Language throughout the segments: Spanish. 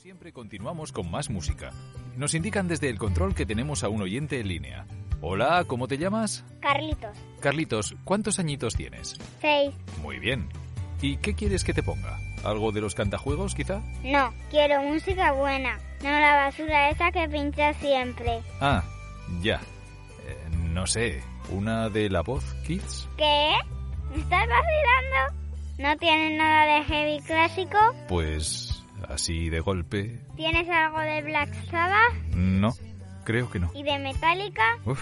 siempre continuamos con más música. Nos indican desde el control que tenemos a un oyente en línea. Hola, ¿cómo te llamas? Carlitos. Carlitos, ¿cuántos añitos tienes? Seis. Muy bien. ¿Y qué quieres que te ponga? ¿Algo de los cantajuegos, quizá? No, quiero música buena. No la basura esa que pincha siempre. Ah, ya. Eh, no sé, ¿una de la voz, Kids? ¿Qué? ¿Me estás vacilando? ¿No tienes nada de heavy clásico? Pues así de golpe. ¿Tienes algo de Black Sabbath? No, creo que no. ¿Y de Metallica? Uf,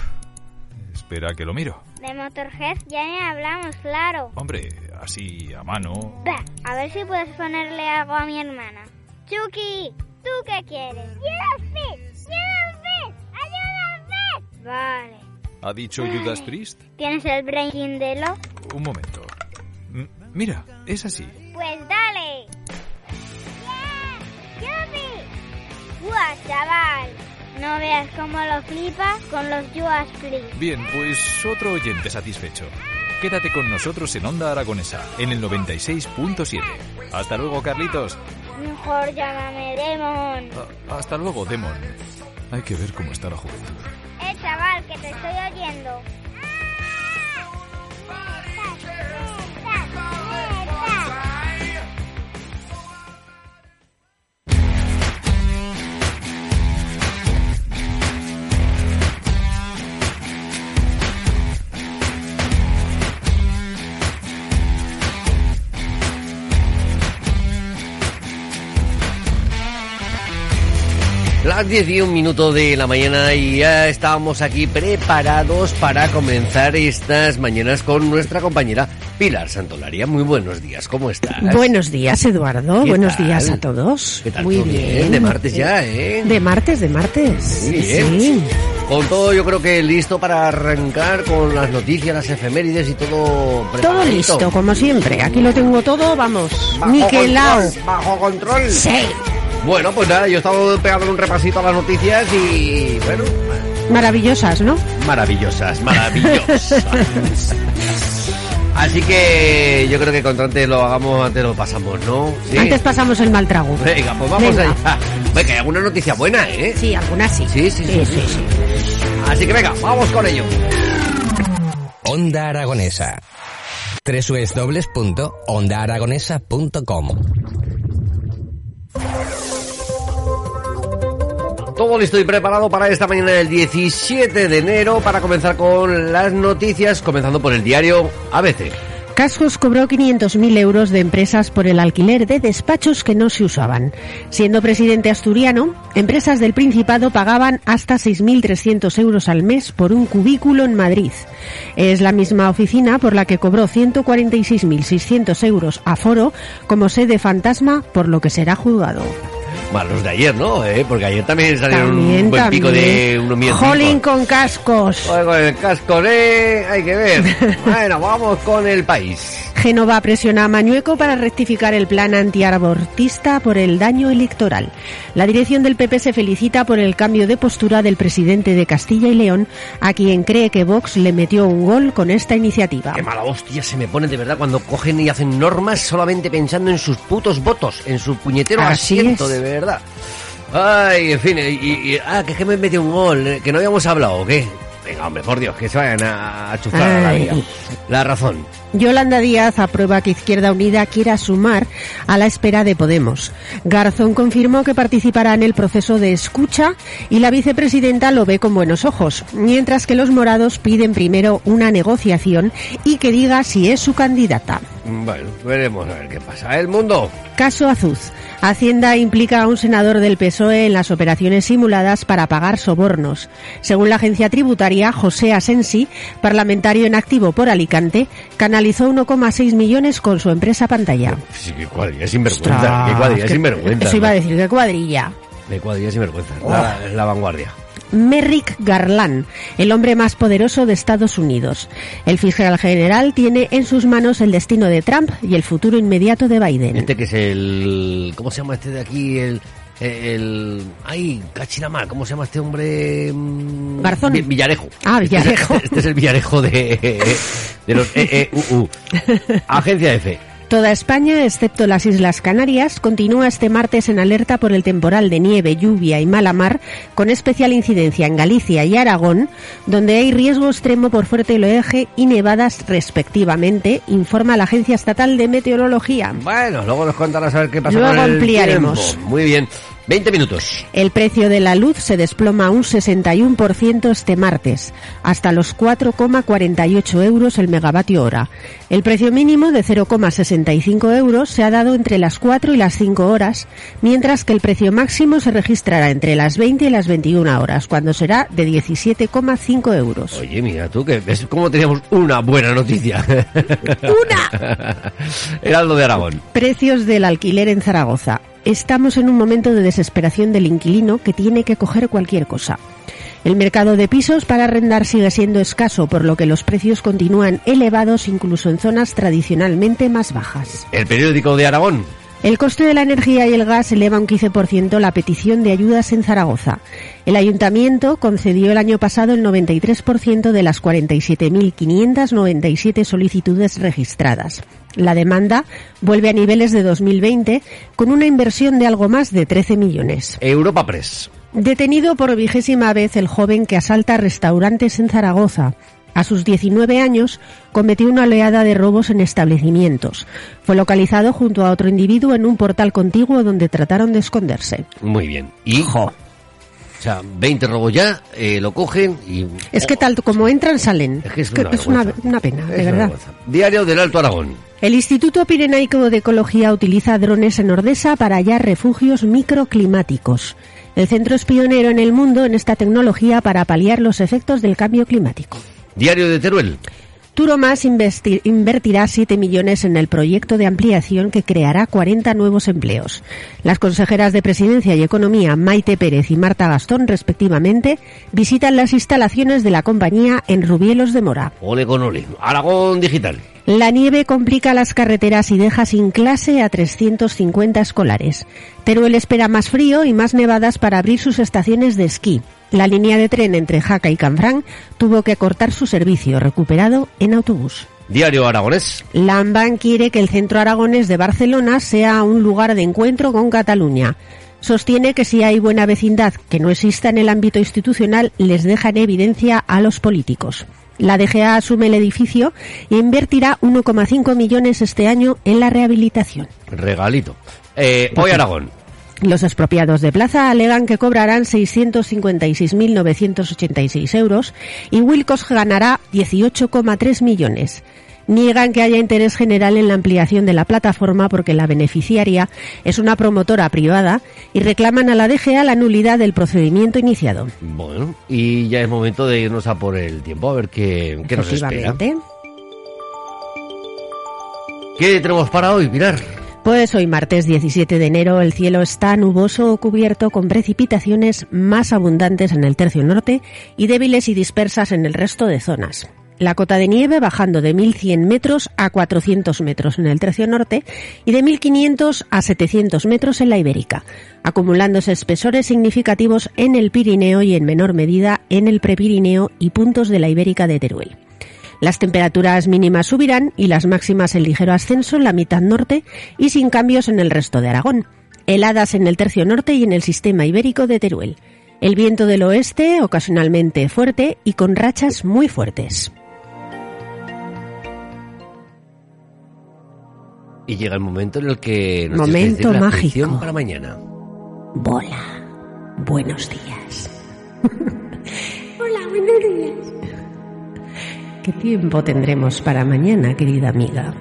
espera que lo miro. De Motorhead ya ni hablamos, claro. Hombre, así a mano. Bah, a ver si puedes ponerle algo a mi hermana. Chucky, ¿tú qué quieres? ¡Judas Priest! ¡Judas Priest! Vale. ¿Ha dicho Judas Priest? ¿Tienes el Brain de lo? Un momento. M- mira, es así. Chaval! No veas cómo lo flipa con los Judas Priest. Bien, pues otro oyente satisfecho. Quédate con nosotros en Onda Aragonesa, en el 96.7. Hasta luego, Carlitos. Mejor llámame Demon. A- hasta luego, Demon. Hay que ver cómo está la juventud. Eh, chaval, que te estoy oyendo. Las 10 y un minuto de la mañana y ya estamos aquí preparados para comenzar estas mañanas con nuestra compañera Pilar Santolaria. Muy buenos días, ¿cómo estás? Buenos días, Eduardo. ¿Qué Buenos tal? días a todos. ¿Qué tal? Muy ¿Todo bien. De martes ya, ¿eh? De martes, de martes. Muy bien. Sí. Con todo yo creo que listo para arrancar con las noticias, las efemérides y todo Todo preparadito. listo, como siempre. Aquí lo tengo todo, vamos. Bajo Niquelao. control, bajo control. Sí. Bueno, pues nada, yo he estado pegando un repasito a las noticias y bueno, Maravillosas, ¿no? maravillosas, maravillosas. Así que yo creo que cuanto antes lo hagamos, antes lo pasamos, ¿no? ¿Sí? Antes pasamos el mal trago. Venga, pues vamos Venga. allá. Venga, hay alguna noticia buena, ¿eh? Sí, algunas sí. Sí, sí, sí, sí, sí. Así que venga, vamos con ello. Onda Aragonesa. www.ondaaragonesa.com Todo listo y preparado para esta mañana del 17 de enero para comenzar con las noticias, comenzando por el diario ABC. Cascos cobró 500.000 euros de empresas por el alquiler de despachos que no se usaban. Siendo presidente asturiano, empresas del Principado pagaban hasta 6.300 euros al mes por un cubículo en Madrid. Es la misma oficina por la que cobró 146.600 euros a Foro como sede fantasma, por lo que será juzgado. Bueno, los de ayer, ¿no? ¿Eh? Porque ayer también salieron También, un buen pico de unos mil Jolín con cascos. Joder, con el casco, ¿eh? Hay que ver. bueno, vamos con el país. Génova presiona a Mañueco para rectificar el plan antiabortista por el daño electoral. La dirección del PP se felicita por el cambio de postura del presidente de Castilla y León, a quien cree que Vox le metió un gol con esta iniciativa. Qué mala hostia se me pone de verdad cuando cogen y hacen normas solamente pensando en sus putos votos, en su puñetero Así asiento, es. de verdad. Ay, en fin, y, y- ah, que es que me metió un gol, eh, que no habíamos hablado, ¿o qué? Venga, hombre, por Dios, que se vayan a, a chuflar a la vida. La razón. Yolanda Díaz aprueba que Izquierda Unida quiera sumar a la espera de Podemos. Garzón confirmó que participará en el proceso de escucha y la vicepresidenta lo ve con buenos ojos, mientras que los morados piden primero una negociación y que diga si es su candidata. Bueno, veremos a ver qué pasa. El mundo. Caso Azuz. Hacienda implica a un senador del PSOE en las operaciones simuladas para pagar sobornos. Según la agencia tributaria, José Asensi, parlamentario en activo por Alicante, canalizó 1,6 millones con su empresa Pantalla. Sí, qué cuadrilla sinvergüenza. Ostras, qué cuadrilla que- sinvergüenza. Eso iba a decir, qué cuadrilla. Qué cuadrilla sinvergüenza. La, la vanguardia. Merrick Garland, el hombre más poderoso de Estados Unidos. El fiscal general tiene en sus manos el destino de Trump y el futuro inmediato de Biden. Este que es el... ¿Cómo se llama este de aquí? El... El... Ay, cachinamar, ¿cómo se llama este hombre? Mm, Garzón. Vi- Villarejo. Ah, Este es- Villarejo. Este, es el Villarejo de, de los EEUU. Agencia F. Toda España, excepto las Islas Canarias, continúa este martes en alerta por el temporal de nieve, lluvia y mala mar, con especial incidencia en Galicia y Aragón, donde hay riesgo extremo por fuerte oleaje y nevadas respectivamente, informa la Agencia Estatal de Meteorología. Bueno, luego nos contarás a ver qué pasa Luego con el ampliaremos. tiempo. Muy bien. 20 minutos. El precio de la luz se desploma un 61% este martes, hasta los 4,48 euros el megavatio hora. El precio mínimo de 0,65 euros se ha dado entre las 4 y las 5 horas, mientras que el precio máximo se registrará entre las 20 y las 21 horas, cuando será de 17,5 euros. Oye, mira tú, que ves cómo teníamos una buena noticia. ¡Una! Heraldo de Aragón. Precios del alquiler en Zaragoza. Estamos en un momento de desesperación del inquilino que tiene que coger cualquier cosa. El mercado de pisos para arrendar sigue siendo escaso, por lo que los precios continúan elevados incluso en zonas tradicionalmente más bajas. El periódico de Aragón. El coste de la energía y el gas eleva un 15% la petición de ayudas en Zaragoza. El ayuntamiento concedió el año pasado el 93% de las 47.597 solicitudes registradas. La demanda vuelve a niveles de 2020 con una inversión de algo más de 13 millones. Europa Press. Detenido por vigésima vez el joven que asalta restaurantes en Zaragoza. A sus 19 años cometió una oleada de robos en establecimientos. Fue localizado junto a otro individuo en un portal contiguo donde trataron de esconderse. Muy bien. Y... O sea, 20 robos ya, eh, lo cogen y... Es que tal como entran, salen. Es que es una es una, vergüenza. una pena, Es de una verdad. vergüenza. Diario del Alto Aragón. El Instituto Pirenaico de Ecología utiliza drones en Ordesa para hallar refugios microclimáticos. El centro es pionero en el mundo en esta tecnología para paliar los efectos del cambio climático. Diario de Teruel. Turomas investi- invertirá 7 millones en el proyecto de ampliación que creará 40 nuevos empleos. Las consejeras de Presidencia y Economía, Maite Pérez y Marta Gastón, respectivamente, visitan las instalaciones de la compañía en Rubielos de Mora. Ole con ole. Aragón Digital. La nieve complica las carreteras y deja sin clase a 350 escolares. Teruel espera más frío y más nevadas para abrir sus estaciones de esquí. La línea de tren entre Jaca y Canfrán tuvo que cortar su servicio, recuperado en autobús. Diario Aragonés. Lamban quiere que el centro aragonés de Barcelona sea un lugar de encuentro con Cataluña. Sostiene que si hay buena vecindad que no exista en el ámbito institucional, les deja en evidencia a los políticos. La DGA asume el edificio e invertirá 1,5 millones este año en la rehabilitación. Regalito. Eh, hoy Aragón. Los expropiados de plaza alegan que cobrarán 656.986 euros y Wilcos ganará 18,3 millones. Niegan que haya interés general en la ampliación de la plataforma porque la beneficiaria es una promotora privada y reclaman a la DGA la nulidad del procedimiento iniciado. Bueno, y ya es momento de irnos a por el tiempo, a ver qué, qué nos espera. ¿Qué tenemos para hoy, Pilar? Pues hoy martes 17 de enero el cielo está nuboso o cubierto con precipitaciones más abundantes en el tercio norte y débiles y dispersas en el resto de zonas. La cota de nieve bajando de 1.100 metros a 400 metros en el tercio norte y de 1.500 a 700 metros en la Ibérica, acumulándose espesores significativos en el Pirineo y en menor medida en el Prepirineo y puntos de la Ibérica de Teruel. Las temperaturas mínimas subirán y las máximas en ligero ascenso en la mitad norte y sin cambios en el resto de Aragón. Heladas en el tercio norte y en el sistema ibérico de Teruel. El viento del oeste ocasionalmente fuerte y con rachas muy fuertes. Y llega el momento en el que nos Momento la mágico. para mañana. Bola. Buenos días. Hola, buenos días. ¿Qué tiempo tendremos para mañana, querida amiga?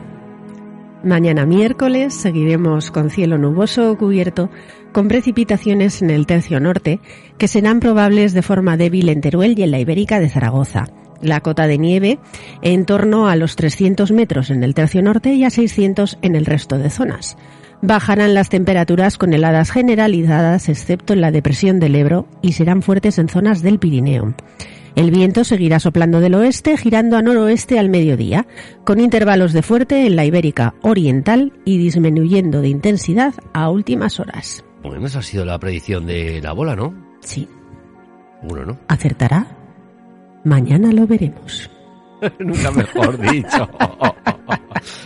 Mañana miércoles seguiremos con cielo nuboso cubierto, con precipitaciones en el tercio norte, que serán probables de forma débil en Teruel y en la Ibérica de Zaragoza. La cota de nieve en torno a los 300 metros en el tercio norte y a 600 en el resto de zonas. Bajarán las temperaturas con heladas generalizadas, excepto en la depresión del Ebro, y serán fuertes en zonas del Pirineo. El viento seguirá soplando del oeste, girando a noroeste al mediodía, con intervalos de fuerte en la Ibérica Oriental y disminuyendo de intensidad a últimas horas. Bueno, esa ha sido la predicción de la bola, ¿no? Sí, Uno, ¿no? ¿acertará? Mañana lo veremos. Nunca mejor dicho.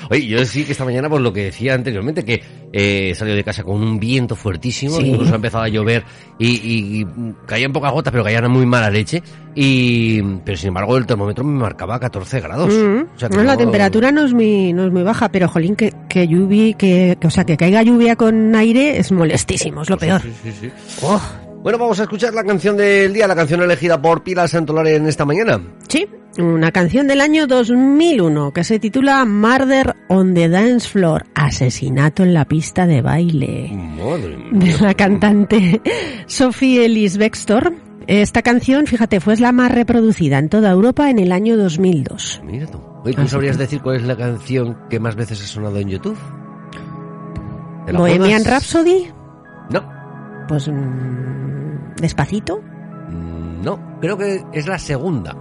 Oye, yo sí que esta mañana, por lo que decía anteriormente, que eh, salió de casa con un viento fuertísimo, Sí. incluso ha empezado a llover y, y- y caían pocas gotas, pero caían muy mala leche. Y, pero sin embargo, el termómetro me marcaba 14 grados. Mm. O sea que No, la no- temperatura no es muy, no es muy baja, pero jolín, que, que lluvia, que, que- o sea, que caiga lluvia con aire es molestísimo, es lo peor. Sí. Oh, Bueno, vamos a escuchar la canción del día, la canción elegida por Pilar Santolare en esta mañana. sí, una canción del año 2001 que se titula Murder on the Dance Floor, asesinato en la pista de baile. Madre mía. de la cantante Sophie Ellis Bextor. Esta canción, fíjate, fue la más reproducida en toda Europa en el año 2002. Mira tú. Oye, ¿tú Así sabrías que- decir cuál es la canción que más veces ha sonado en YouTube? ¿Te la Bohemian? Rhapsody, pues mm, despacito. Mm, no, creo que es la segunda.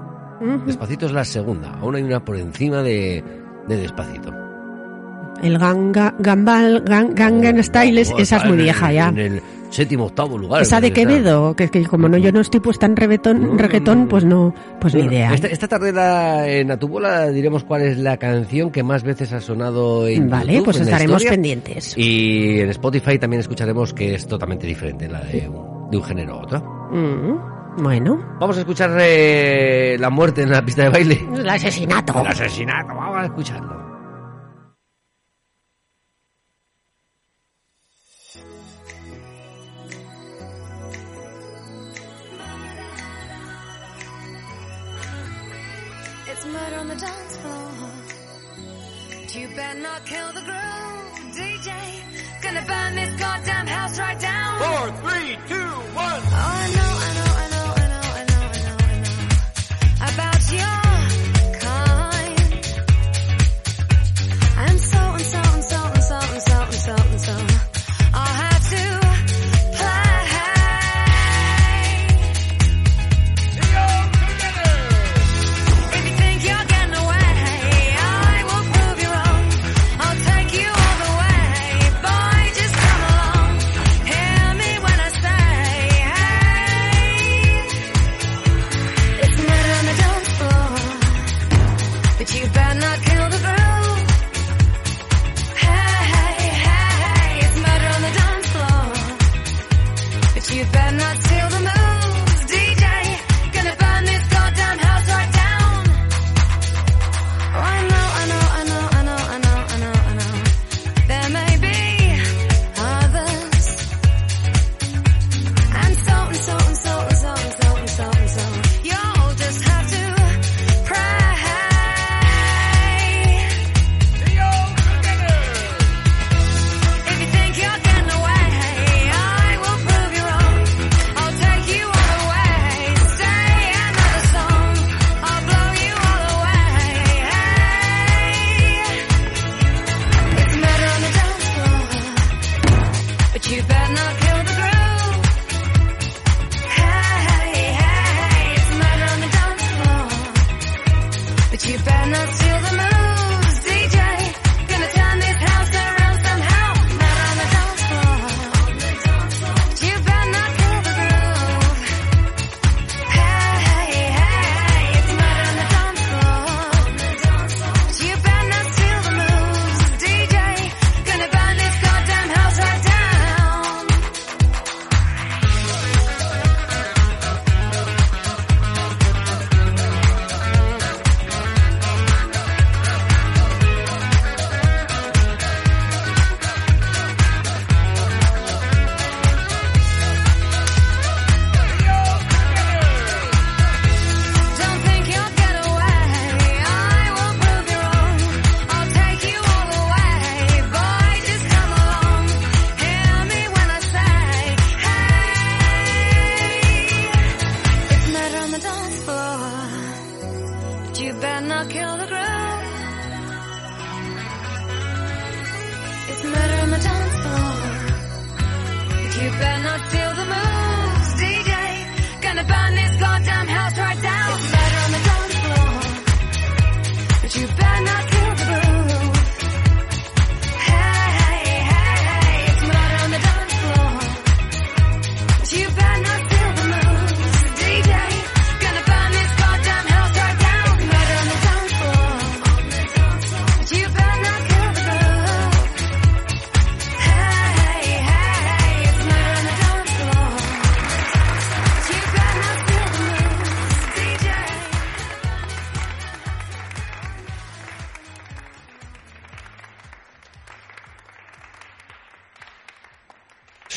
Despacito es la segunda. Aún hay una por encima de, de Despacito. El ganga, Gambal, Gang- Gangnam Style, es- Oh, esa es muy vieja ya. En el séptimo, octavo lugar. Esa de Quevedo, que, que como no yo no estoy puesta en reggaetón, reggaetón pues no, pues ni idea. Esta, esta tarde la- en Atubola diremos cuál es la canción que más veces ha sonado en Vale, YouTube, pues en estaremos historia. pendientes. Y en Spotify también escucharemos que es totalmente diferente, la de, un- de un género a otro. Mm, bueno, Vamos a escuchar eh, la muerte en la pista de baile. el asesinato. El asesinato, vamos a escucharlo. Better not kill the groove, DJ. Gonna burn this goddamn house right down. Four, three, two,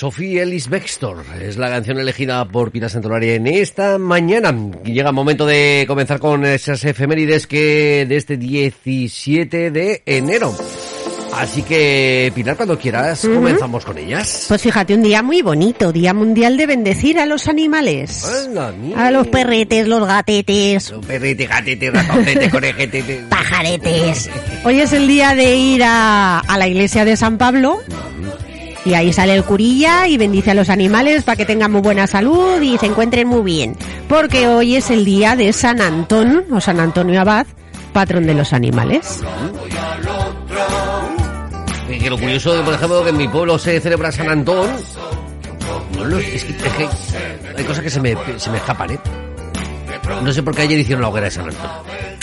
Sophie Ellis Bextor es la canción elegida por Pilar Santolaria en esta mañana. Llega el momento de comenzar con esas efemérides que de este 17 de enero. Así que, Pilar, cuando quieras, comenzamos con ellas. Pues fíjate, un día muy bonito, Día Mundial de Bendecir a los Animales. A los perretes, los gatetes, Perrete, gatete, ratoncete, conejete. pajaretes. Hoy es el día de ir a, a la iglesia de San Pablo. Y ahí sale el curilla y bendice a los animales para que tengan muy buena salud y se encuentren muy bien. Porque hoy es el día de San Antón, o San Antonio Abad, patrón de los animales. Y que lo curioso, por ejemplo, que en mi pueblo se celebra San Antón. No lo- es, que, es que hay cosas que se me, se me escapan, ¿eh? No sé por qué ayer hicieron la hoguera de San Antón.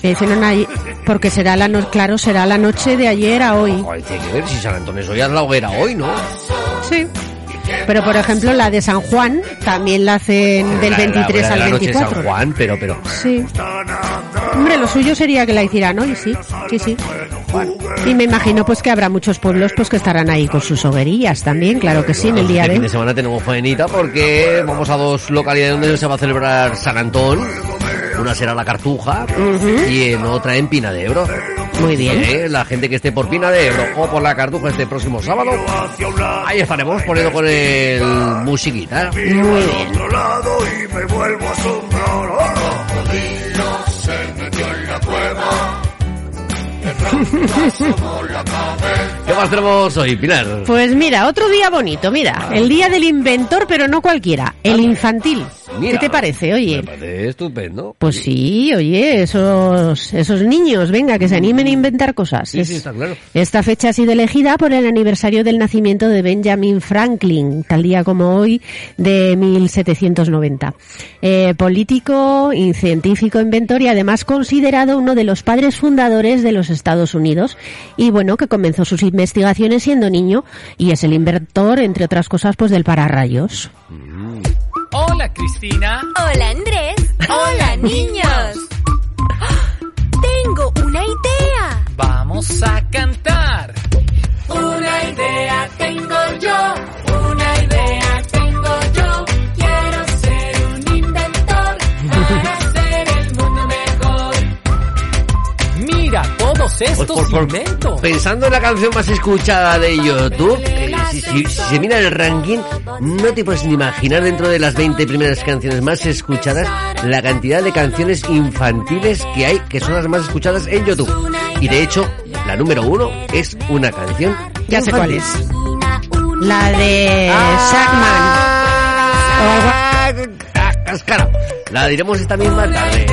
Que hicieron ahí- porque será la no- claro, será la noche de ayer a hoy. Joder, tiene que ver si San Antón es hoy, haz la hoguera hoy, ¿no? Sí. Pero por ejemplo la de San Juan también la hacen del La- la 23 hoguera de al la noche de San 24. Juan, pero, pero... Sí. Hombre, lo suyo sería que la hicieran hoy, sí. Sí, sí. Y me imagino pues que habrá muchos pueblos pues que estarán ahí con sus hoguerillas también, claro que sí, en el día Este fin de de. semana tenemos faenita porque vamos a dos localidades donde se va a celebrar San Antón. Una será la Cartuja y en otra en Pina de Ebro. Muy bien. Eh, La gente que esté por Pina de Ebro o por la Cartuja este próximo sábado, ahí estaremos poniendo con el musiquita. Muy bien. ¿Qué más tenemos hoy, Pilar? Pues mira, otro día bonito, mira, el día del inventor, pero no cualquiera, el infantil. Mira. ¿Qué te parece, oye? Me parece estupendo. Pues sí, oye, esos, esos niños, venga, que se animen a inventar cosas. Sí, Es- sí, está claro. Esta fecha ha sido elegida por el aniversario del nacimiento de Benjamin Franklin, tal día como hoy de 1790. Eh, político, científico, inventor y además considerado uno de los padres fundadores de los Estados Unidos. Y bueno, que comenzó sus investigaciones siendo niño y es el inventor, entre otras cosas, pues del pararrayos. Hola, Cristina. Hola Andrés. Hola niños. Tengo una idea. Vamos a cantar. Una idea tengo yo. Todos Pues estos por- por- inventos. Pensando en la canción más escuchada de YouTube, eh, si, si- si se mira el ranking, no te puedes ni imaginar dentro de las 20 primeras canciones más escuchadas la cantidad de canciones infantiles que hay que son las más escuchadas en YouTube. Y de hecho, la número uno es una canción. Ya sé cuál es. La de Ah, ah, Cascara. La diremos esta misma tarde.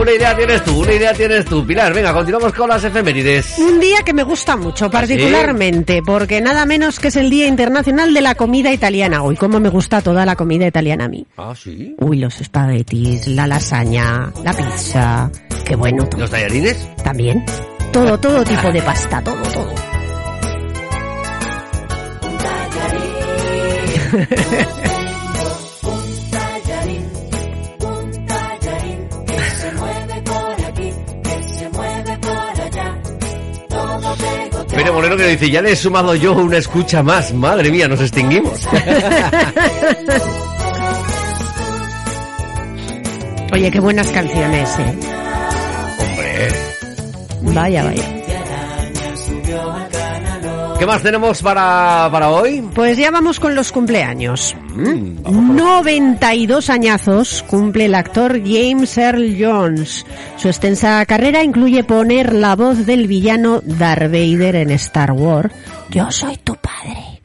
Una idea tienes tú, una idea tienes tú. Pilar, venga, continuamos con las efemérides. Un día que me gusta mucho, particularmente, porque nada menos que es el Día Internacional de la Comida Italiana. Uy, cómo me gusta toda la comida italiana a mí. Ah, sí. Uy, los espaguetis, la lasaña, la pizza, qué bueno. ¿Los tallarines? También. Todo, todo tipo de pasta, todo, todo. Moreno que dice, ya le he sumado yo una escucha más. Madre mía, nos extinguimos. Oye, qué buenas canciones, eh. Hombre. Vaya, vaya. ¿Qué más tenemos para, para hoy? Pues ya vamos con los cumpleaños. Mm, vamos 92 añazos cumple el actor James Earl Jones. Su extensa carrera incluye poner la voz del villano Darth Vader en Star Wars. Yo soy tu padre.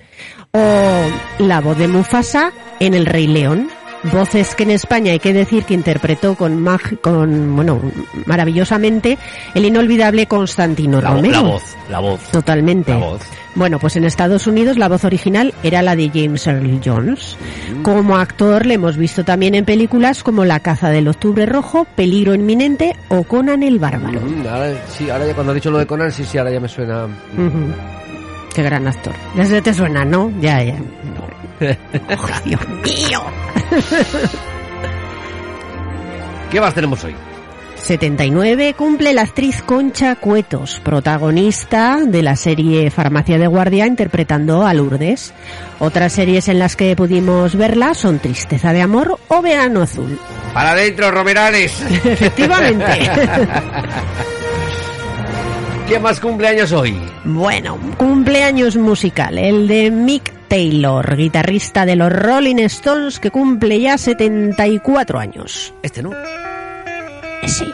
O la voz de Mufasa en El Rey León. Voces que en España hay que decir que interpretó con, mag- con bueno, maravillosamente el inolvidable Constantino la, Romero. la voz, la voz. Totalmente. La voz. Bueno, pues en Estados Unidos la voz original era la de James Earl Jones. Como actor le hemos visto también en películas como La caza del octubre rojo, Peligro inminente o Conan el bárbaro. Mm, ahora, sí, ahora ya cuando ha dicho lo de Conan, sí, sí, ahora ya me suena. Ujú. Qué gran actor. Desde te suena, ¿no? Ya, ya. Oh, Dios mío. ¿Qué más tenemos hoy? 79 cumple la actriz Concha Cuetos, protagonista de la serie Farmacia de Guardia interpretando a Lourdes. Otras series en las que pudimos verla son Tristeza de Amor o Verano Azul. Para adentro, Romerales. Efectivamente. ¿Quién más cumpleaños hoy? Bueno, cumpleaños musical, el de Mick Taylor, guitarrista de los Rolling Stones que cumple ya 74 años. Este no. Sí.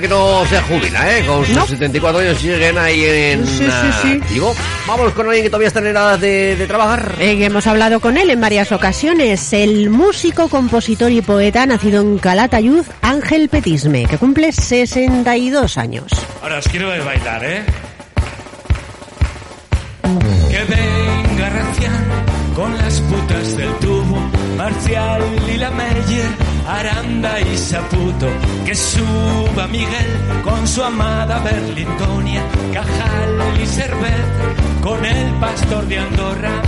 Que no se jubila, ¿eh? Con sus No. 74 años siguen ahí en Sí, sí, sí. activo. Vamos con alguien que todavía está en edad de, de trabajar. Eh, hemos hablado con él en varias ocasiones, el músico, compositor y poeta nacido en Calatayud, Ángel Petisme, que cumple 62 años. Ahora os quiero ver bailar, ¿eh? Que venga con las putas del tubo, Marcial y la Meyer, Aranda y Saputo. Que suba Miguel con su amada Berlintonia, Cajal y Servet con el pastor de Andorra.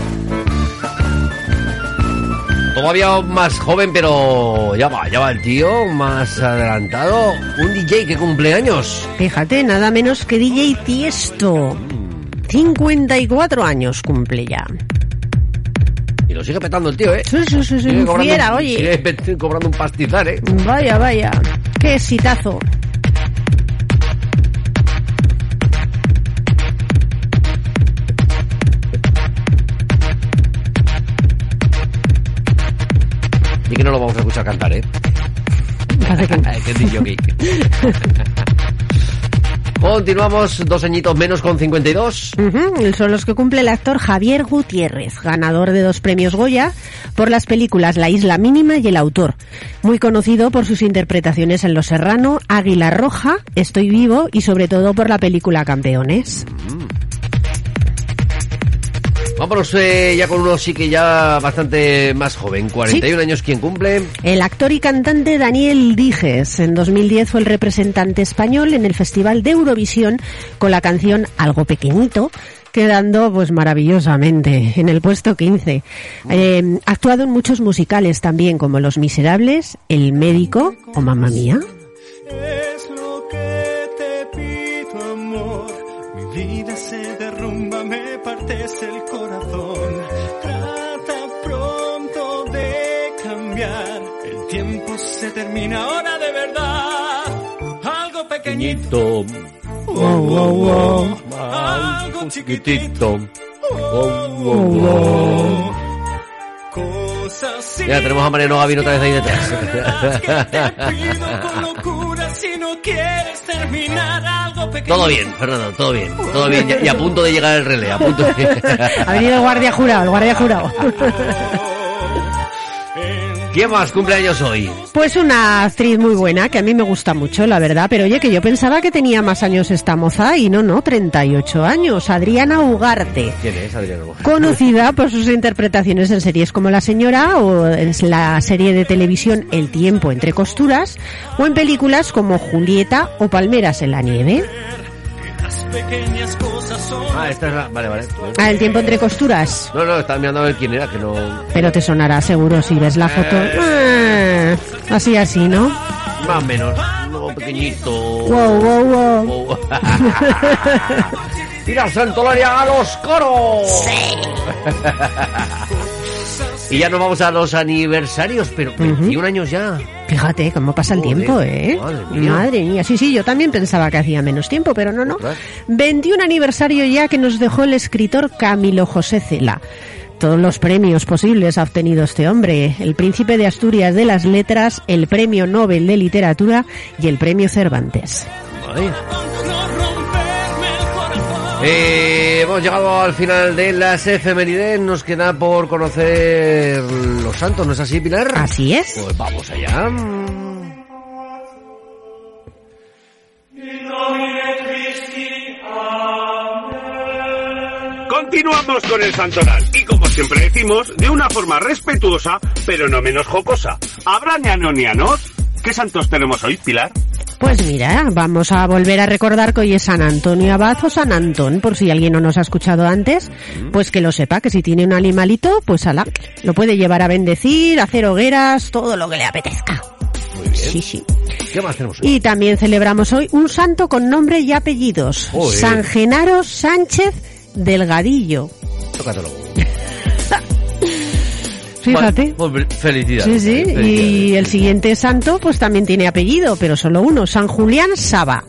Todavía más joven, pero ya va, ya va el tío, más adelantado. Un DJ que cumple años. Fíjate, nada menos que DJ Tiesto. 54 años cumple ya. Lo sigue petando el tío, ¿eh? Sí, sí, sí, sí, Sigue cobrando, fiera, un- oye. sigue cobrando un pastizal, ¿eh? Vaya, vaya. Qué exitazo. Y que no lo vamos a escuchar cantar, ¿eh? Parece que Continuamos, dos añitos menos con 52. Ujú, Son los que cumple el actor Javier Gutiérrez, ganador de dos premios Goya por las películas La Isla Mínima y El Autor. Muy conocido por sus interpretaciones en Los Serrano, Águila Roja, Estoy Vivo y sobre todo por la película Campeones. Vámonos eh, ya con uno sí que ya bastante más joven, 41 años, ¿quién cumple? El actor y cantante Daniel Dijes en 2010 fue el representante español en el Festival de Eurovisión con la canción Algo Pequeñito, quedando pues maravillosamente en el puesto 15. Eh, ha actuado en muchos musicales también como Los Miserables, El Médico o Mamma Mía. Es lo el corazón. Trata pronto de cambiar. El tiempo se termina ahora de verdad. Algo pequeñito, Wow, wow, wow. algo Chiquitito. Wow, wow, wow. Cosas Ya tenemos a Mariano Gavino otra vez ahí detrás. quieres terminar algo pequeñito. todo bien, Fernando, todo bien. Todo bien, y a punto de llegar el relé, a punto de... Ha venido el guardia jurado, el guardia jurado. ¿Quién más cumpleaños hoy? Pues una actriz muy buena, que a mí me gusta mucho, la verdad, pero oye, que yo pensaba que tenía más años esta moza y no, no, 38 años. Adriana Ugarte. ¿Quién es, Adriano? Conocida por sus interpretaciones en series como La Señora o en la serie de televisión El tiempo entre costuras o en películas como Julieta o Palmeras en la nieve. Pequeñas cosas son Ah, esta es la... Vale, vale. Ah, El tiempo entre costuras. No, no, estaba mirando a ver quién era, que no... Pero te sonará seguro si ves la foto. Ah, así, así, ¿no? Más o menos. No, pequeñito. Wow, wow, wow. Wow. Mira, Santolaria a los coros. y ya nos vamos a los aniversarios, pero 21 años ya. Fíjate cómo pasa el Joder, tiempo, ¿eh? madre mía. Sí, sí, yo también pensaba que hacía menos tiempo, pero no, no. Ostras. 21 aniversario ya que nos dejó el escritor Camilo José Cela. Todos los premios posibles ha obtenido este hombre. El Príncipe de Asturias de las Letras, el Premio Nobel de Literatura y el Premio Cervantes. Eh, hemos llegado al final de las efemérides. Nos queda por conocer los santos, ¿no es así, Pilar? Así es. Pues vamos allá. Continuamos con el santoral y como siempre decimos, de una forma respetuosa, pero no menos jocosa. ¿Habrá ñanonianos? ¿Qué santos tenemos hoy, Pilar? Pues mira, vamos a volver a recordar que hoy es San Antonio Abad o San Antón, por si alguien no nos ha escuchado antes, pues que lo sepa, que si tiene un animalito, pues ala, lo puede llevar a bendecir, a hacer hogueras, todo lo que le apetezca. Muy bien. Sí, sí. ¿Qué más tenemos hoy? Y también celebramos hoy un santo con nombre y apellidos. San Genaro Sánchez Delgadillo. Tócatelo. Fíjate. Bueno, pues, felicidades. Sí, sí. Y el siguiente santo pues también tiene apellido, pero solo uno. San Julián Saba.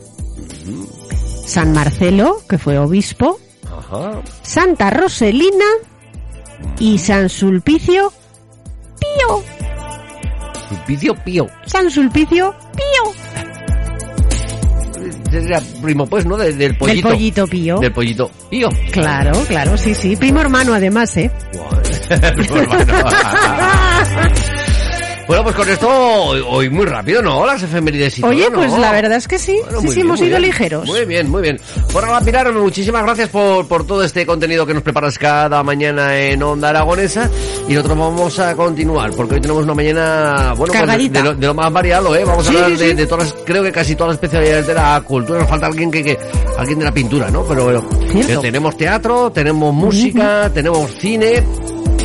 San Marcelo, que fue obispo. Ajá. Santa Roselina y San Sulpicio Pío. Sulpicio Pío. San Sulpicio Pío. Sería primo, pues, ¿no? De- del pollito. Del pollito Pío. Del pollito Pío. Claro, claro, sí, sí. Primo hermano además, ¿eh? Bueno, pues con esto hoy, hoy muy rápido, ¿no? Las efemérides y todo, Oye, ¿no? pues la verdad es que sí. Bueno, sí, sí, bien, hemos ido bien. ligeros. Muy bien, muy bien. Por ahora, Pilar, muchísimas gracias por, por todo este contenido que nos preparas cada mañana en Onda Aragonesa. Y nosotros vamos a continuar, porque hoy tenemos una mañana, bueno, pues de, lo, de lo más variado, ¿eh? Vamos a hablar sí, de, todas creo que casi todas las especialidades de la cultura. Nos falta alguien que, que alguien de la pintura, ¿no? Pero bueno, tenemos teatro, tenemos música, tenemos cine.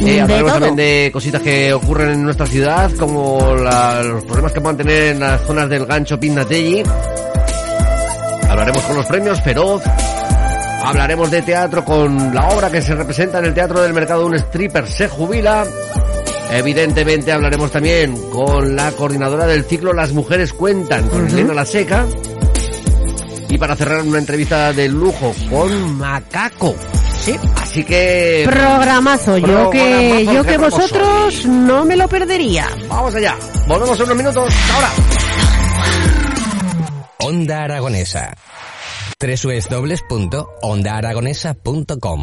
Eh, hablaremos también de cositas que ocurren en nuestra ciudad, como la- los problemas que puedan tener en las zonas del gancho Pignatelli. Hablaremos con los premios Feroz. Hablaremos de teatro con la obra que se representa en el Teatro del Mercado. Un stripper se jubila. Evidentemente hablaremos también con la coordinadora del ciclo Las Mujeres Cuentan, con Elena La Seca. Y para cerrar una entrevista de lujo con Macaco. Sí. Así que... Programazo, yo que, yo que vosotros no me lo perdería. Vamos allá. Volvemos en unos minutos. Ahora. Onda Aragonesa. www.ondaaragonesa.com